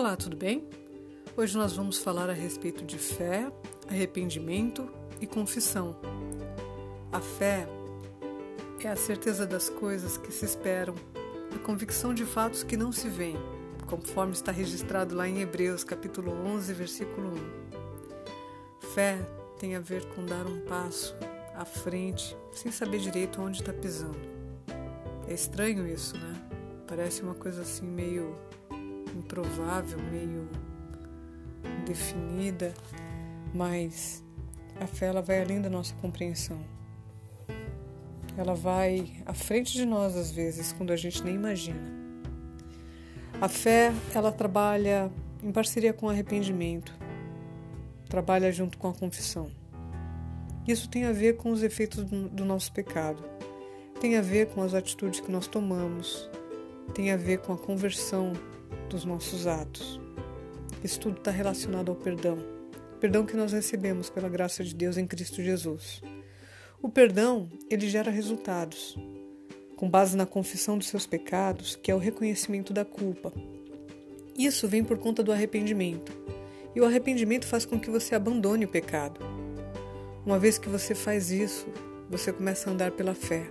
Olá, tudo bem? Hoje nós vamos falar a respeito de fé, arrependimento e confissão. A fé é a certeza das coisas que se esperam, a convicção de fatos que não se veem, conforme está registrado lá em Hebreus, capítulo 11, versículo 1. Fé tem a ver com dar um passo à frente, sem saber direito onde está pisando. É estranho isso, né? Parece uma coisa assim meio improvável, meio indefinida, mas a fé ela vai além da nossa compreensão. Ela vai à frente de nós às vezes, quando a gente nem imagina. A fé, ela trabalha em parceria com o arrependimento, trabalha junto com a confissão. Isso tem a ver com os efeitos do nosso pecado, tem a ver com as atitudes que nós tomamos, tem a ver com a conversão dos nossos atos. Isso tudo está relacionado ao perdão. Perdão que nós recebemos pela graça de Deus em Cristo Jesus. O perdão, ele gera resultados, com base na confissão dos seus pecados, que é o reconhecimento da culpa. Isso vem por conta do arrependimento. E o arrependimento faz com que você abandone o pecado. Uma vez que você faz isso, você começa a andar pela fé,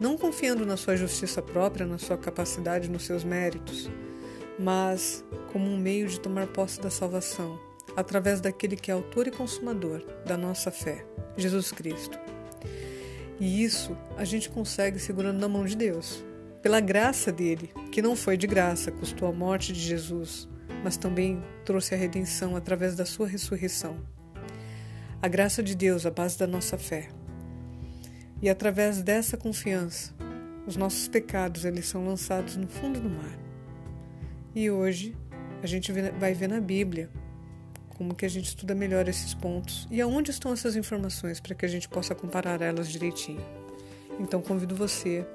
não confiando na sua justiça própria, na sua capacidade, nos seus méritos, mas como um meio de tomar posse da salvação, através daquele que é autor e consumador da nossa fé, Jesus Cristo. E isso a gente consegue segurando na mão de Deus, pela graça dele, que não foi de graça, custou a morte de Jesus, mas também trouxe a redenção através da sua ressurreição. A graça de Deus, a base da nossa fé. E através dessa confiança, os nossos pecados eles são lançados no fundo do mar. E hoje a gente vai ver na Bíblia como que a gente estuda melhor esses pontos e aonde estão essas informações para que a gente possa comparar elas direitinho. Então convido você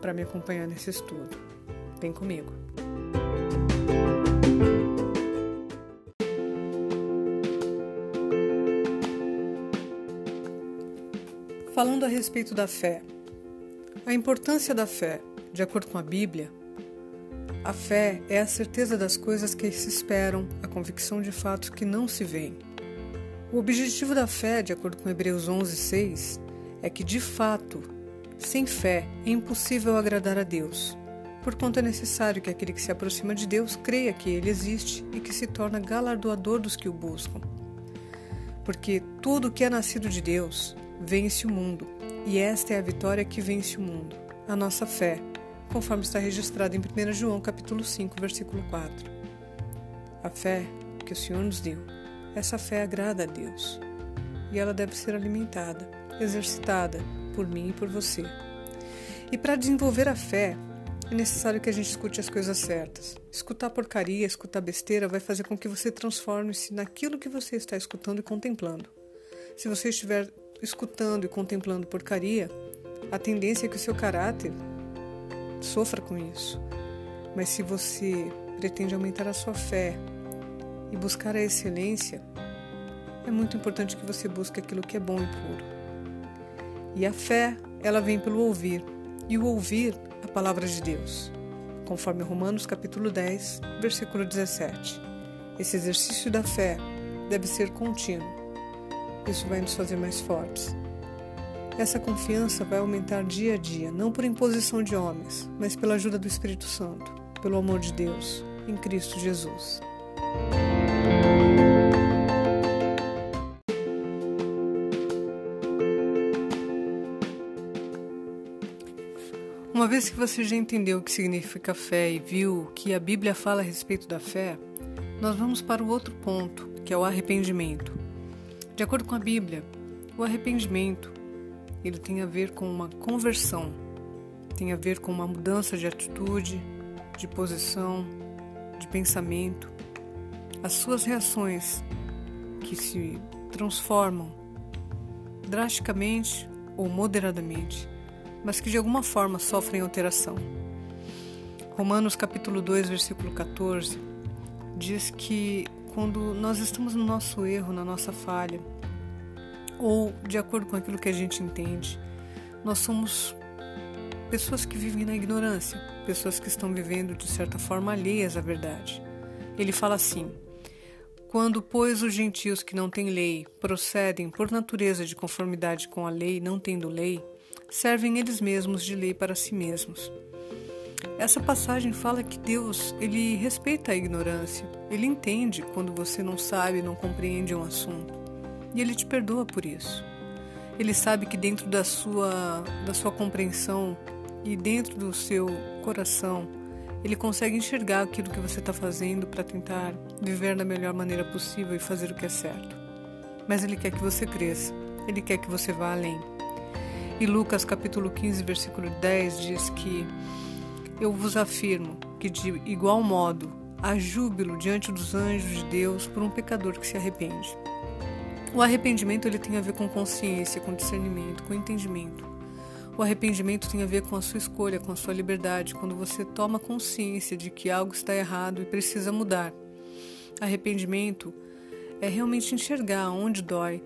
para me acompanhar nesse estudo. Vem comigo. Falando a respeito da fé. A importância da fé, de acordo com a Bíblia, a fé é a certeza das coisas que se esperam, a convicção de fatos que não se veem. O objetivo da fé, de acordo com Hebreus 11:6, é que de fato, sem fé é impossível agradar a Deus. Porquanto é necessário que aquele que se aproxima de Deus creia que ele existe e que se torna galardoador dos que o buscam. Porque tudo que é nascido de Deus vence o mundo, e esta é a vitória que vence o mundo, a nossa fé conforme está registrado em 1 João capítulo 5, versículo 4. A fé que o Senhor nos deu, essa fé agrada a Deus e ela deve ser alimentada, exercitada por mim e por você. E para desenvolver a fé, é necessário que a gente escute as coisas certas. Escutar porcaria, escutar besteira vai fazer com que você transforme-se naquilo que você está escutando e contemplando. Se você estiver escutando e contemplando porcaria, a tendência é que o seu caráter sofra com isso. Mas se você pretende aumentar a sua fé e buscar a excelência, é muito importante que você busque aquilo que é bom e puro. E a fé, ela vem pelo ouvir, e o ouvir a palavra de Deus, conforme Romanos capítulo 10, versículo 17. Esse exercício da fé deve ser contínuo. Isso vai nos fazer mais fortes. Essa confiança vai aumentar dia a dia, não por imposição de homens, mas pela ajuda do Espírito Santo, pelo amor de Deus, em Cristo Jesus. Uma vez que você já entendeu o que significa fé e viu que a Bíblia fala a respeito da fé, nós vamos para o outro ponto, que é o arrependimento. De acordo com a Bíblia, o arrependimento ele tem a ver com uma conversão, tem a ver com uma mudança de atitude, de posição, de pensamento. As suas reações que se transformam drasticamente ou moderadamente, mas que de alguma forma sofrem alteração. Romanos capítulo 2, versículo 14 diz que quando nós estamos no nosso erro, na nossa falha, ou de acordo com aquilo que a gente entende. Nós somos pessoas que vivem na ignorância, pessoas que estão vivendo de certa forma alheias à verdade. Ele fala assim: Quando, pois, os gentios que não têm lei procedem por natureza de conformidade com a lei, não tendo lei, servem eles mesmos de lei para si mesmos. Essa passagem fala que Deus, ele respeita a ignorância. Ele entende quando você não sabe, não compreende um assunto. E ele te perdoa por isso. Ele sabe que dentro da sua da sua compreensão e dentro do seu coração, ele consegue enxergar aquilo que você está fazendo para tentar viver da melhor maneira possível e fazer o que é certo. Mas ele quer que você cresça. Ele quer que você vá além. E Lucas capítulo 15, versículo 10 diz que eu vos afirmo que de igual modo há júbilo diante dos anjos de Deus por um pecador que se arrepende. O arrependimento ele tem a ver com consciência, com discernimento, com entendimento. O arrependimento tem a ver com a sua escolha, com a sua liberdade, quando você toma consciência de que algo está errado e precisa mudar. Arrependimento é realmente enxergar onde dói,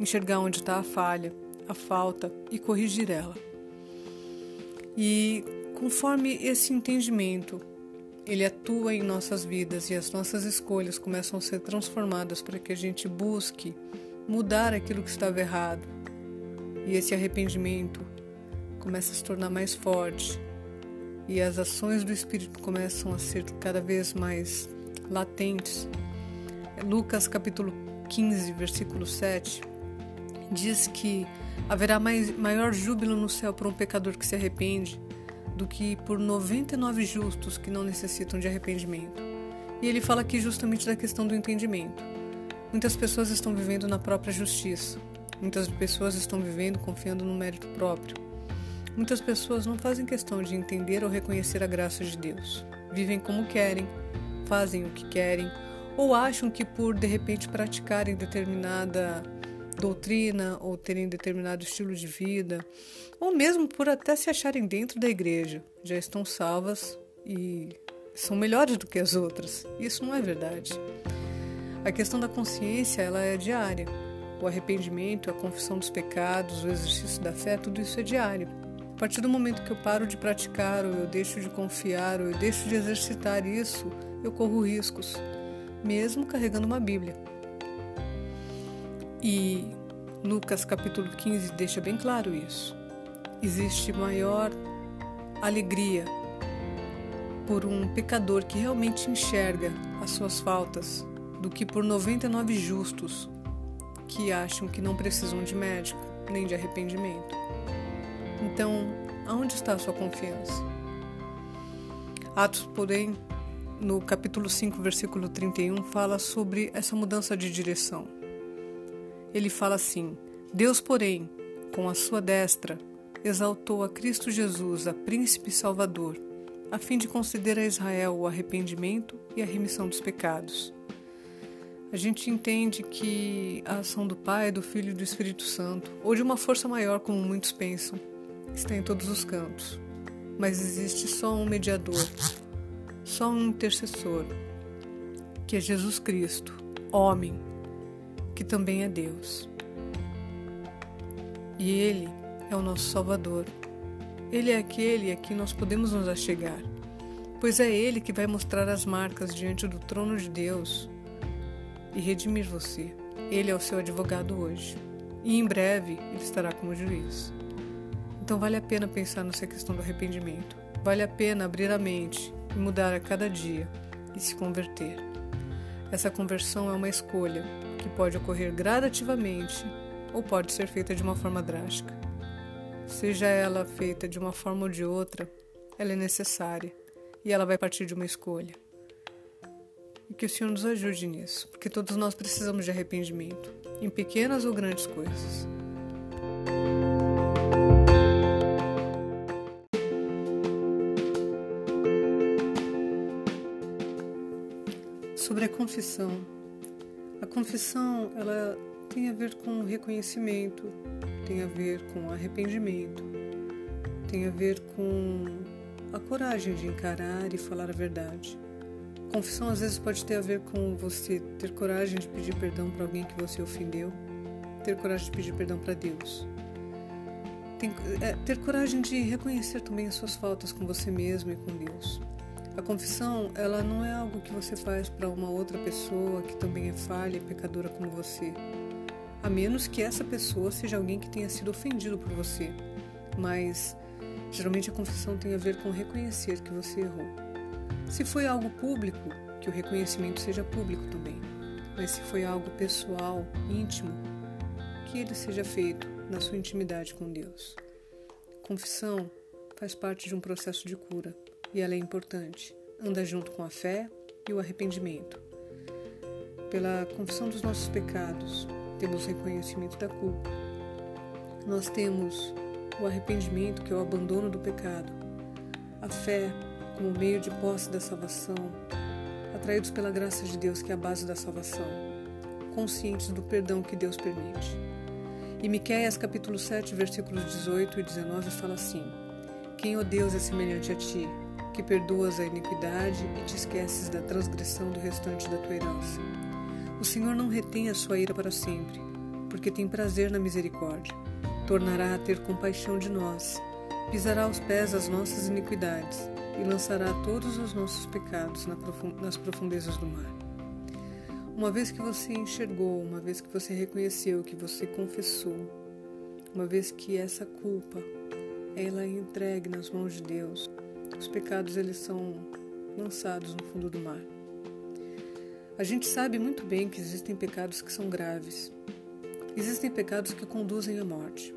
enxergar onde está a falha, a falta e corrigir ela. E Conforme esse entendimento, ele atua em nossas vidas e as nossas escolhas começam a ser transformadas para que a gente busque mudar aquilo que estava errado. E esse arrependimento começa a se tornar mais forte e as ações do Espírito começam a ser cada vez mais latentes. Lucas capítulo 15, versículo 7 diz que haverá mais, maior júbilo no céu por um pecador que se arrepende do que por 99 justos que não necessitam de arrependimento. E ele fala aqui justamente da questão do entendimento. Muitas pessoas estão vivendo na própria justiça. Muitas pessoas estão vivendo confiando no mérito próprio. Muitas pessoas não fazem questão de entender ou reconhecer a graça de Deus. Vivem como querem, fazem o que querem, ou acham que por de repente praticarem determinada doutrina ou terem determinado estilo de vida, ou mesmo por até se acharem dentro da igreja, já estão salvas e são melhores do que as outras. Isso não é verdade. A questão da consciência, ela é diária. O arrependimento, a confissão dos pecados, o exercício da fé, tudo isso é diário. A partir do momento que eu paro de praticar, ou eu deixo de confiar, ou eu deixo de exercitar isso, eu corro riscos, mesmo carregando uma Bíblia. E Lucas capítulo 15 deixa bem claro isso. Existe maior alegria por um pecador que realmente enxerga as suas faltas do que por 99 justos que acham que não precisam de médico nem de arrependimento. Então, aonde está a sua confiança? Atos, porém, no capítulo 5, versículo 31, fala sobre essa mudança de direção ele fala assim: Deus, porém, com a sua destra, exaltou a Cristo Jesus, a príncipe salvador, a fim de conceder a Israel o arrependimento e a remissão dos pecados. A gente entende que a ação do Pai, do Filho e do Espírito Santo, ou de uma força maior, como muitos pensam, está em todos os cantos. Mas existe só um mediador, só um intercessor, que é Jesus Cristo, homem, que também é Deus. E Ele é o nosso Salvador. Ele é aquele a quem nós podemos nos achegar, pois é Ele que vai mostrar as marcas diante do trono de Deus e redimir você. Ele é o seu advogado hoje e em breve ele estará como juiz. Então vale a pena pensar nessa questão do arrependimento. Vale a pena abrir a mente e mudar a cada dia e se converter. Essa conversão é uma escolha que pode ocorrer gradativamente ou pode ser feita de uma forma drástica. Seja ela feita de uma forma ou de outra, ela é necessária e ela vai partir de uma escolha. E que o Senhor nos ajude nisso, porque todos nós precisamos de arrependimento, em pequenas ou grandes coisas. Sobre a confissão, a confissão, ela tem a ver com reconhecimento, tem a ver com arrependimento, tem a ver com a coragem de encarar e falar a verdade. Confissão às vezes pode ter a ver com você ter coragem de pedir perdão para alguém que você ofendeu, ter coragem de pedir perdão para Deus. Tem, é, ter coragem de reconhecer também as suas faltas com você mesmo e com Deus. A confissão, ela não é algo que você faz para uma outra pessoa que também é falha e pecadora como você, a menos que essa pessoa seja alguém que tenha sido ofendido por você. Mas geralmente a confissão tem a ver com reconhecer que você errou. Se foi algo público, que o reconhecimento seja público também. Mas se foi algo pessoal, íntimo, que ele seja feito na sua intimidade com Deus. Confissão faz parte de um processo de cura e ela é importante. Anda junto com a fé e o arrependimento. Pela confissão dos nossos pecados, temos reconhecimento da culpa. Nós temos o arrependimento, que é o abandono do pecado. A fé, como meio de posse da salvação. Atraídos pela graça de Deus, que é a base da salvação. Conscientes do perdão que Deus permite. E Miqueias capítulo 7, versículos 18 e 19 fala assim: Quem, ó Deus, é semelhante a ti, que perdoas a iniquidade e te esqueces da transgressão do restante da tua herança. O Senhor não retém a sua ira para sempre, porque tem prazer na misericórdia. Tornará a ter compaixão de nós, pisará aos pés as nossas iniquidades e lançará todos os nossos pecados nas profundezas do mar. Uma vez que você enxergou, uma vez que você reconheceu, que você confessou, uma vez que essa culpa ela é entregue nas mãos de Deus, os pecados eles são lançados no fundo do mar. A gente sabe muito bem que existem pecados que são graves. Existem pecados que conduzem à morte.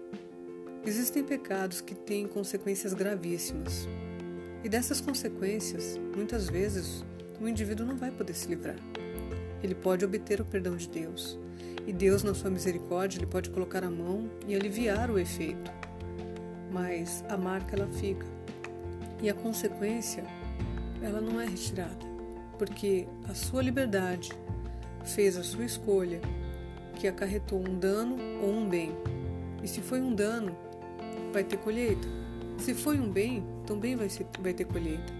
Existem pecados que têm consequências gravíssimas. E dessas consequências, muitas vezes, o indivíduo não vai poder se livrar. Ele pode obter o perdão de Deus. E Deus, na sua misericórdia, ele pode colocar a mão e aliviar o efeito. Mas a marca ela fica e a consequência, ela não é retirada, porque a sua liberdade fez a sua escolha que acarretou um dano ou um bem. E se foi um dano, vai ter colheita. Se foi um bem, também vai, ser, vai ter colheita.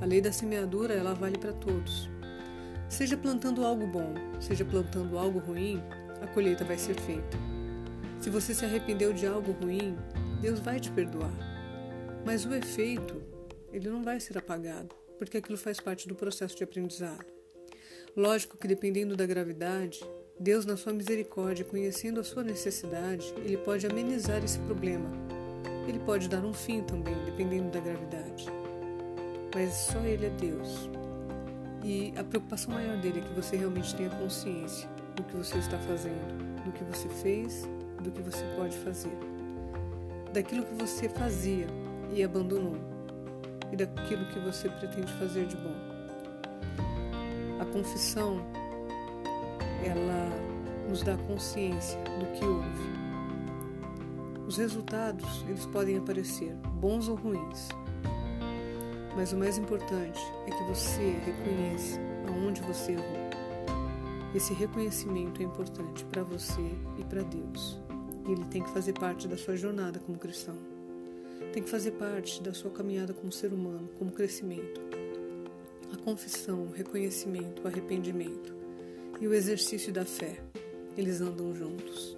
A lei da semeadura, ela vale para todos. Seja plantando algo bom, seja plantando algo ruim, a colheita vai ser feita. Se você se arrependeu de algo ruim, Deus vai te perdoar. Mas o efeito, ele não vai ser apagado, porque aquilo faz parte do processo de aprendizado. Lógico que dependendo da gravidade, Deus, na sua misericórdia, conhecendo a sua necessidade, ele pode amenizar esse problema. Ele pode dar um fim também, dependendo da gravidade. Mas só ele é Deus. E a preocupação maior dele é que você realmente tenha consciência do que você está fazendo, do que você fez, do que você pode fazer, daquilo que você fazia e abandonou e daquilo que você pretende fazer de bom. A confissão, ela nos dá consciência do que houve. Os resultados, eles podem aparecer, bons ou ruins. Mas o mais importante é que você reconheça aonde você errou. Esse reconhecimento é importante para você e para Deus. E ele tem que fazer parte da sua jornada como cristão tem que fazer parte da sua caminhada como ser humano, como crescimento. A confissão, o reconhecimento, o arrependimento e o exercício da fé, eles andam juntos.